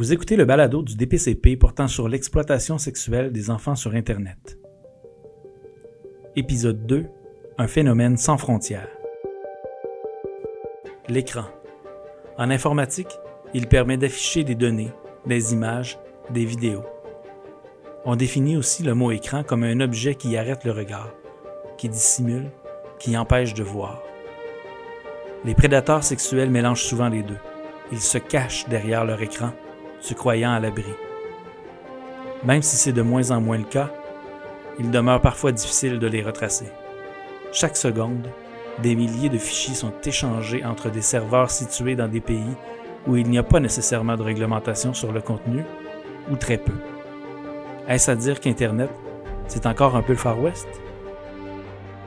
Vous écoutez le balado du DPCP portant sur l'exploitation sexuelle des enfants sur Internet. Épisode 2 Un phénomène sans frontières. L'écran. En informatique, il permet d'afficher des données, des images, des vidéos. On définit aussi le mot écran comme un objet qui arrête le regard, qui dissimule, qui empêche de voir. Les prédateurs sexuels mélangent souvent les deux. Ils se cachent derrière leur écran, se croyant à l'abri. Même si c'est de moins en moins le cas, il demeure parfois difficile de les retracer. Chaque seconde, des milliers de fichiers sont échangés entre des serveurs situés dans des pays où il n'y a pas nécessairement de réglementation sur le contenu, ou très peu. Est-ce à dire qu'Internet, c'est encore un peu le Far West?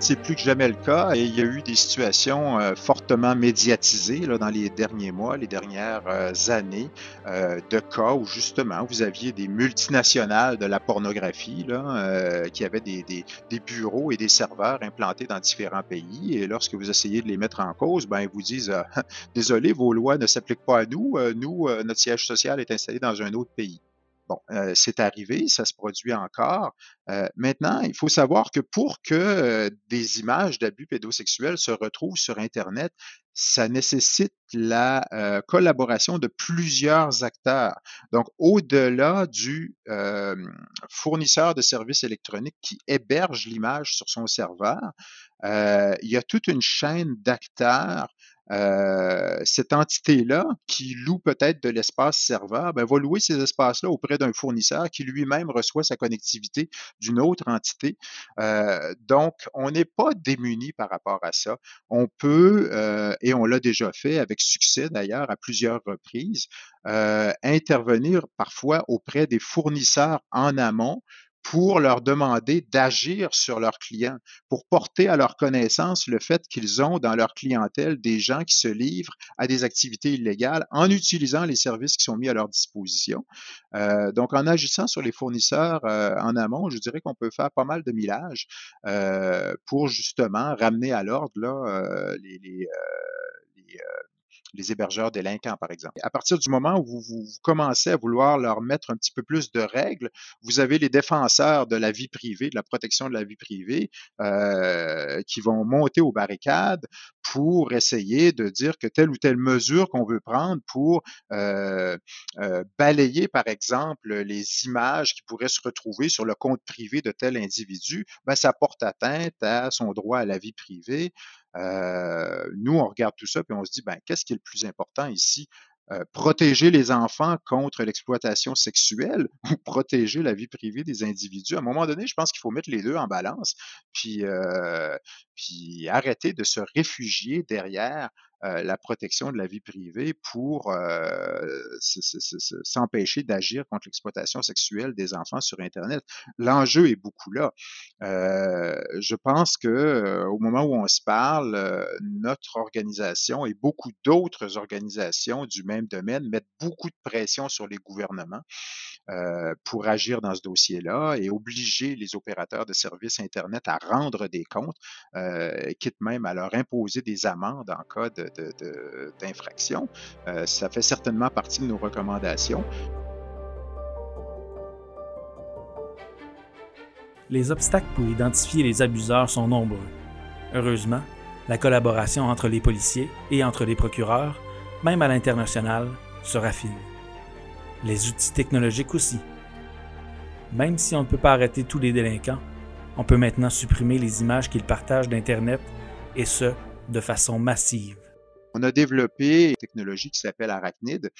C'est plus que jamais le cas et il y a eu des situations euh, fortement médiatisées là, dans les derniers mois, les dernières euh, années, euh, de cas où justement vous aviez des multinationales de la pornographie là, qui avaient des, des, bureaux et des serveurs implantés dans différents pays et lorsque vous essayez de les mettre en cause, ben ils vous disent désolé, vos lois ne s'appliquent pas à nous, nous notre siège social est installé dans un autre pays. Bon, euh, c'est arrivé, ça se produit encore. Euh, maintenant, il faut savoir que pour que euh, des images d'abus pédosexuels se retrouvent sur Internet, ça nécessite la collaboration de plusieurs acteurs. Donc, au-delà du fournisseur de services électroniques qui héberge l'image sur son serveur, il y a toute une chaîne d'acteurs euh, cette entité-là, qui loue peut-être de l'espace serveur, ben, va louer ces espaces-là auprès d'un fournisseur qui lui-même reçoit sa connectivité d'une autre entité. Euh, donc, on n'est pas démuni par rapport à ça. On peut, euh, et on l'a déjà fait avec succès d'ailleurs à plusieurs reprises, intervenir parfois auprès des fournisseurs en amont pour leur demander d'agir sur leurs clients, pour porter à leur connaissance le fait qu'ils ont dans leur clientèle des gens qui se livrent à des activités illégales en utilisant les services qui sont mis à leur disposition. Euh, donc, en agissant sur les fournisseurs euh, en amont, je dirais qu'on peut faire pas mal de millages euh, pour justement ramener à l'ordre là, les, les, les les hébergeurs délinquants, par exemple. À partir du moment où vous, commencez à vouloir leur mettre un petit peu plus de règles, vous avez les défenseurs de la vie privée, de la protection de la vie privée, euh, qui vont monter aux barricades pour essayer de dire que telle ou telle mesure qu'on veut prendre pour euh, euh, balayer, par exemple, les images qui pourraient se retrouver sur le compte privé de tel individu, ben, ça porte atteinte à son droit à la vie privée. Euh, nous, on regarde tout ça et on se dit, ben, qu'est-ce qui est le plus important ici? Euh, protéger les enfants contre l'exploitation sexuelle ou protéger la vie privée des individus? À un moment donné, je pense qu'il faut mettre les deux en balance, puis, euh, puis arrêter de se réfugier derrière la protection de la vie privée pour euh, s'empêcher d'agir contre l'exploitation sexuelle des enfants sur Internet. L'enjeu est beaucoup là. Euh, je pense que au moment où on se parle, notre organisation et beaucoup d'autres organisations du même domaine mettent beaucoup de pression sur les gouvernements euh, pour agir dans ce dossier-là et obliger les opérateurs de services Internet à rendre des comptes, euh, quitte même à leur imposer des amendes en cas. De, de, euh, ça fait certainement partie de nos recommandations. Les obstacles pour identifier les abuseurs sont nombreux. Heureusement, la collaboration entre les policiers et entre les procureurs, même à l'international, se raffine les outils technologiques aussi. Même si on ne peut pas arrêter tous les délinquants, on peut maintenant supprimer les images qu'ils partagent d'Internet, et ce, de façon massive. On a développé une technologie qui s'appelle Arachnid,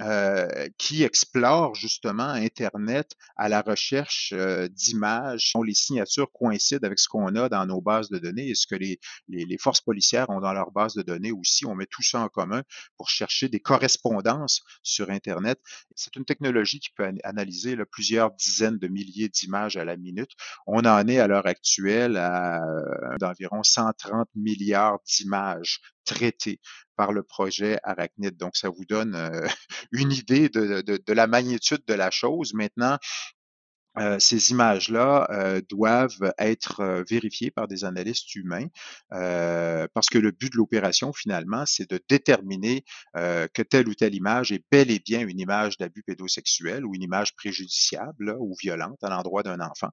euh, qui explore justement Internet à la recherche euh, d'images dont les signatures coïncident avec ce qu'on a dans nos bases de données et ce que les, forces policières ont dans leurs bases de données aussi. On met tout ça en commun pour chercher des correspondances sur Internet. C'est une technologie qui peut analyser plusieurs dizaines de milliers d'images à la minute. On en est à l'heure actuelle à euh, d'environ 130 milliards d'images traité par le projet Arachnid. Donc, ça vous donne euh, une idée de, la magnitude de la chose. Maintenant, euh, ces images-là euh, doivent être euh, vérifiées par des analystes humains parce que le but de l'opération, finalement, c'est de déterminer que telle ou telle image est bel et bien une image d'abus pédosexuel ou une image préjudiciable ou violente à l'endroit d'un enfant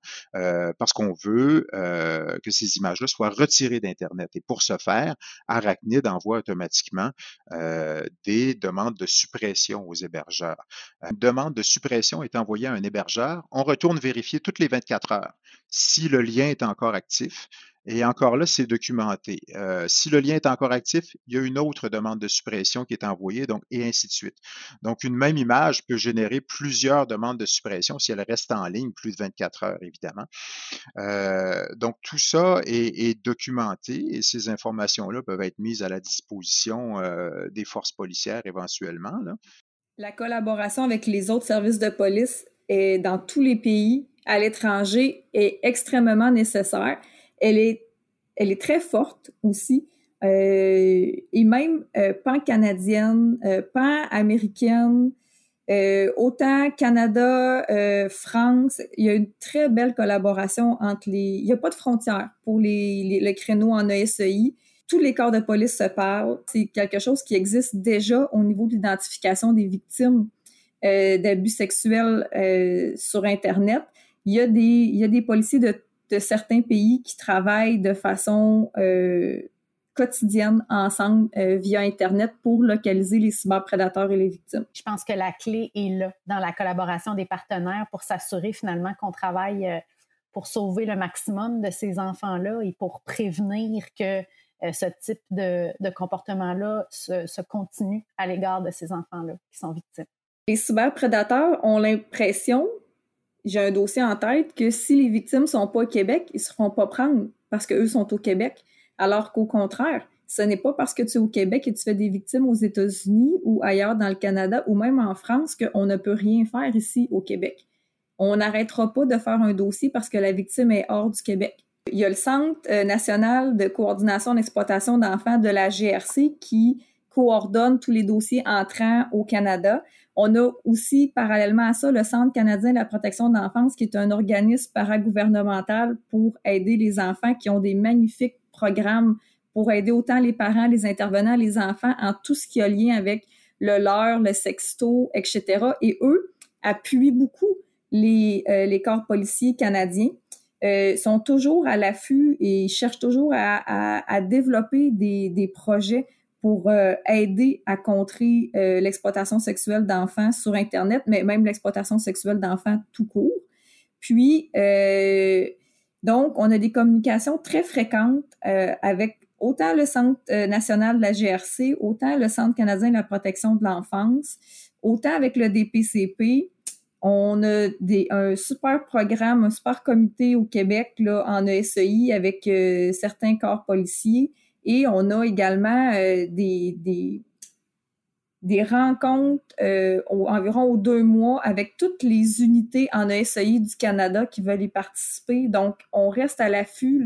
parce qu'on veut que ces images-là soient retirées d'Internet. Et pour ce faire, Arachnid envoie automatiquement des demandes de suppression aux hébergeurs. Une demande de suppression est envoyée à un hébergeur, on retourne vérifier toutes les 24 heures si le lien est encore actif. Et encore là, c'est documenté. Euh, si le lien est encore actif, il y a une autre demande de suppression qui est envoyée, donc, et ainsi de suite. Donc, une même image peut générer plusieurs demandes de suppression si elle reste en ligne plus de 24 heures, évidemment. Euh, donc, tout ça est, documenté et ces informations-là peuvent être mises à la disposition euh, des forces policières éventuellement. La collaboration avec les autres services de police est dans tous les pays à l'étranger est extrêmement nécessaire. Elle est, elle est très forte aussi. Euh, et même euh, pan-canadienne, euh, pan-américaine, euh, autant Canada, euh, France, il y a une très belle collaboration entre les... Il n'y a pas de frontières pour les, les, le créneau en ESEI. Tous les corps de police se parlent. C'est quelque chose qui existe déjà au niveau de l'identification des victimes euh, d'abus sexuels euh, sur Internet. Il y a des, il y a des policiers de, de certains pays qui travaillent de façon euh, quotidienne ensemble via Internet pour localiser les cyberprédateurs et les victimes. Je pense que la clé est là, dans la collaboration des partenaires pour s'assurer finalement qu'on travaille pour sauver le maximum de ces enfants-là et pour prévenir que ce type de, de comportement-là se, se continue à l'égard de ces enfants-là qui sont victimes. Les cyberprédateurs ont l'impression, j'ai un dossier en tête, que si les victimes sont pas au Québec, ils se feront pas prendre parce qu'eux sont au Québec. Alors qu'au contraire, ce n'est pas parce que tu es au Québec et tu fais des victimes aux États-Unis ou ailleurs dans le Canada ou même en France qu'on ne peut rien faire ici au Québec. On n'arrêtera pas de faire un dossier parce que la victime est hors du Québec. Il y a le Centre euh, national de coordination d'exploitation d'enfants de la GRC qui coordonne tous les dossiers entrants au Canada. On a aussi, parallèlement à ça, le Centre canadien de la protection de l'enfance, qui est un organisme paragouvernemental pour aider les enfants, qui ont des magnifiques programmes pour aider autant les parents, les intervenants, les enfants en tout ce qui a lien avec le leurre, le sexto, etc. Et eux appuient beaucoup les, euh, les corps policiers canadiens. Euh, sont toujours à l'affût et cherchent toujours à, à, à développer des, des projets pour euh, aider à contrer euh, l'exploitation sexuelle d'enfants sur Internet, mais même l'exploitation sexuelle d'enfants tout court. Puis, euh, donc, on a des communications très fréquentes avec autant le Centre national de la GRC, autant le Centre canadien de la protection de l'enfance, autant avec le DPCP. On a des, un super programme, un super comité au Québec là, en ESEI avec certains corps policiers et on a également euh, des, des, rencontres euh, environ aux deux mois avec toutes les unités en ESAI du Canada qui veulent y participer. Donc, on reste à l'affût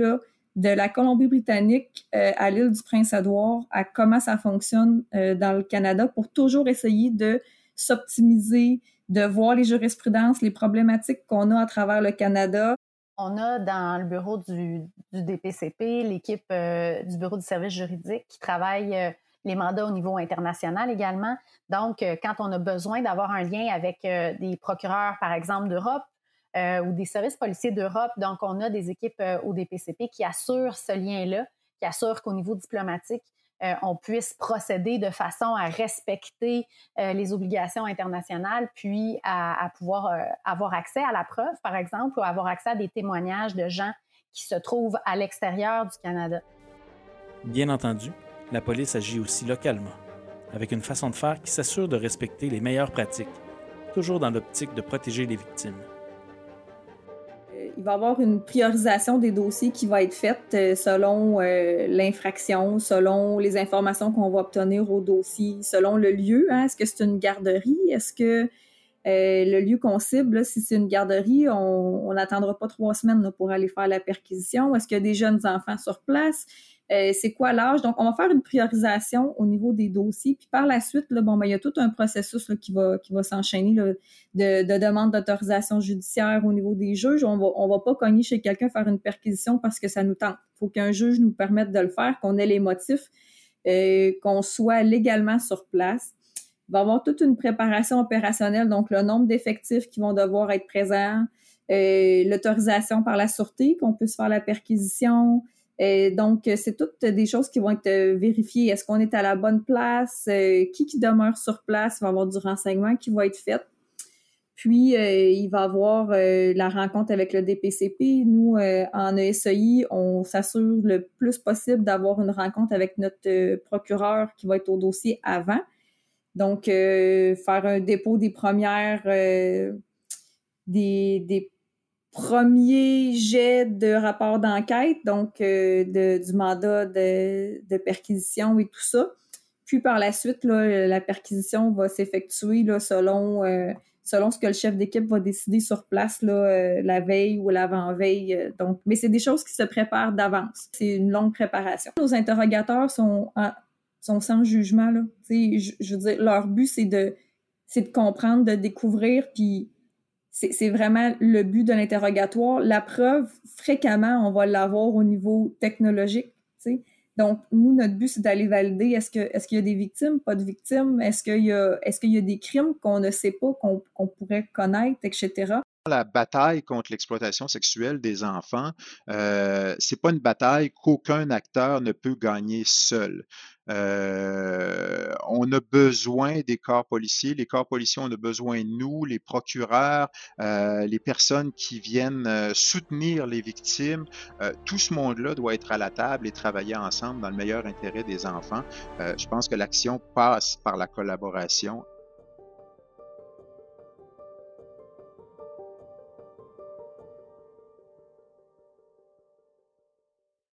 de la Colombie-Britannique euh, à l'île du Prince-Édouard, à comment ça fonctionne dans le Canada pour toujours essayer de s'optimiser, de voir les jurisprudences, les problématiques qu'on a à travers le Canada on a dans le bureau du, DPCP l'équipe euh, du bureau du service juridique qui travaille euh, les mandats au niveau international également. Donc, euh, quand on a besoin d'avoir un lien avec des procureurs, par exemple, d'Europe ou des services policiers d'Europe, donc on a des équipes au DPCP qui assurent ce lien-là, qui assurent qu'au niveau diplomatique, euh, on puisse procéder de façon à respecter euh, les obligations internationales, puis à, pouvoir euh, avoir accès à la preuve, par exemple, ou avoir accès à des témoignages de gens qui se trouvent à l'extérieur du Canada. Bien entendu, la police agit aussi localement, avec une façon de faire qui s'assure de respecter les meilleures pratiques, toujours dans l'optique de protéger les victimes il va y avoir une priorisation des dossiers qui va être faite euh, selon euh, l'infraction, selon les informations qu'on va obtenir au dossier, selon le lieu. Hein. Est-ce que c'est une garderie? Est-ce que euh, le lieu qu'on cible, si c'est une garderie, on n'attendra pas trois semaines pour aller faire la perquisition? Est-ce qu'il y a des jeunes enfants sur place? Euh, c'est quoi l'âge? Donc, on va faire une priorisation au niveau des dossiers. Puis par la suite, là, bon, ben, il y a tout un processus qui va, qui va s'enchaîner de, de, demande d'autorisation judiciaire au niveau des juges. On va, on va pas cogner chez quelqu'un faire une perquisition parce que ça nous tente. Il faut qu'un juge nous permette de le faire, qu'on ait les motifs, euh, qu'on soit légalement sur place. Il va y avoir toute une préparation opérationnelle, donc le nombre d'effectifs qui vont devoir être présents, euh, l'autorisation par la sûreté qu'on puisse faire la perquisition, euh, donc, c'est toutes des choses qui vont être euh, vérifiées. Est-ce qu'on est à la bonne place? Euh, qui qui demeure sur place? Va avoir du renseignement qui va être fait. Puis, il va avoir la rencontre avec le DPCP. Nous, en ESI, on s'assure le plus possible d'avoir une rencontre avec notre procureur qui va être au dossier avant. Donc, faire un dépôt des premières, des, des premier jet de rapport d'enquête, donc euh, du mandat de, perquisition et tout ça. Puis par la suite, la perquisition va s'effectuer selon, euh, selon ce que le chef d'équipe va décider sur place euh, la veille ou l'avant-veille. donc, mais c'est des choses qui se préparent d'avance. C'est une longue préparation. Nos interrogateurs sont, sont sans jugement. Là. Je, je veux dire, leur but, c'est de, de comprendre, de découvrir, puis c'est vraiment le but de l'interrogatoire. La preuve, fréquemment, on va l'avoir au niveau technologique. Donc, nous, notre but, c'est d'aller valider est-ce qu'il y a des victimes, pas de victimes, est-ce qu'il y a des crimes qu'on ne sait pas, qu'on pourrait connaître, etc. La bataille contre l'exploitation sexuelle des enfants, euh, c'est pas une bataille qu'aucun acteur ne peut gagner seul. Euh, on a besoin des corps policiers. Les corps policiers, on a besoin de nous, les procureurs, euh, les personnes qui viennent euh, soutenir les victimes. Tout ce monde-là doit être à la table et travailler ensemble dans le meilleur intérêt des enfants. je pense que l'action passe par la collaboration